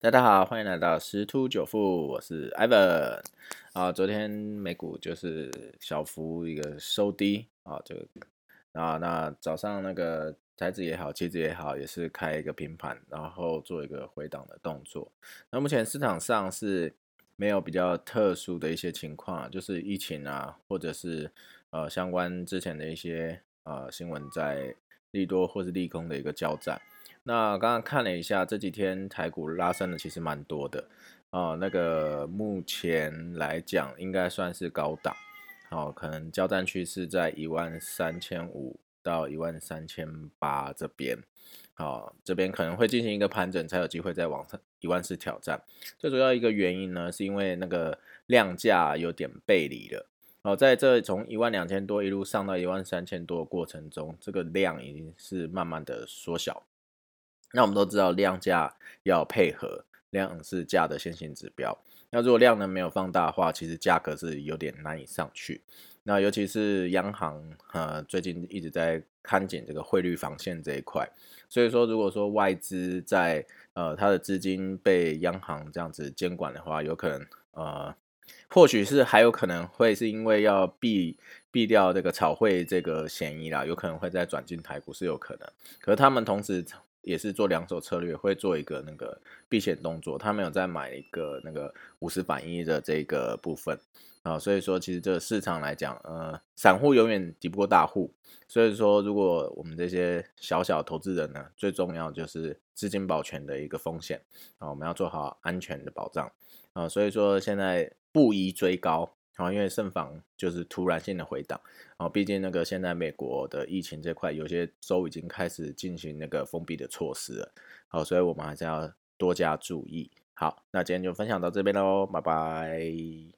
大家好，欢迎来到十突九富，我是 Ivan 啊。昨天美股就是小幅一个收低啊，这个啊，那早上那个台子也好，期指也好，也是开一个平盘，然后做一个回档的动作。那目前市场上是没有比较特殊的一些情况，就是疫情啊，或者是呃相关之前的一些呃新闻在利多或是利空的一个交战。那刚刚看了一下，这几天台股拉升的其实蛮多的啊。那个目前来讲，应该算是高档，好，可能交战区是在一万三千五到一万三千八这边，好，这边可能会进行一个盘整，才有机会再往上一万四挑战。最主要一个原因呢，是因为那个量价有点背离了，哦，在这从一万两千多一路上到一万三千多的过程中，这个量已经是慢慢的缩小。那我们都知道量价要配合，量是价的先行指标。那如果量呢没有放大的话，其实价格是有点难以上去。那尤其是央行呃最近一直在看紧这个汇率防线这一块，所以说如果说外资在呃它的资金被央行这样子监管的话，有可能呃或许是还有可能会是因为要避避掉这个炒汇这个嫌疑啦，有可能会再转进台股是有可能。可是他们同时。也是做两手策略，会做一个那个避险动作。他没有再买一个那个五十反一的这个部分啊，所以说其实这个市场来讲，呃，散户永远敌不过大户。所以说，如果我们这些小小投资人呢，最重要就是资金保全的一个风险啊，我们要做好安全的保障啊。所以说现在不宜追高。然后，因为慎防就是突然性的回档，哦，毕竟那个现在美国的疫情这块，有些州已经开始进行那个封闭的措施了，好，所以我们还是要多加注意。好，那今天就分享到这边喽，拜拜。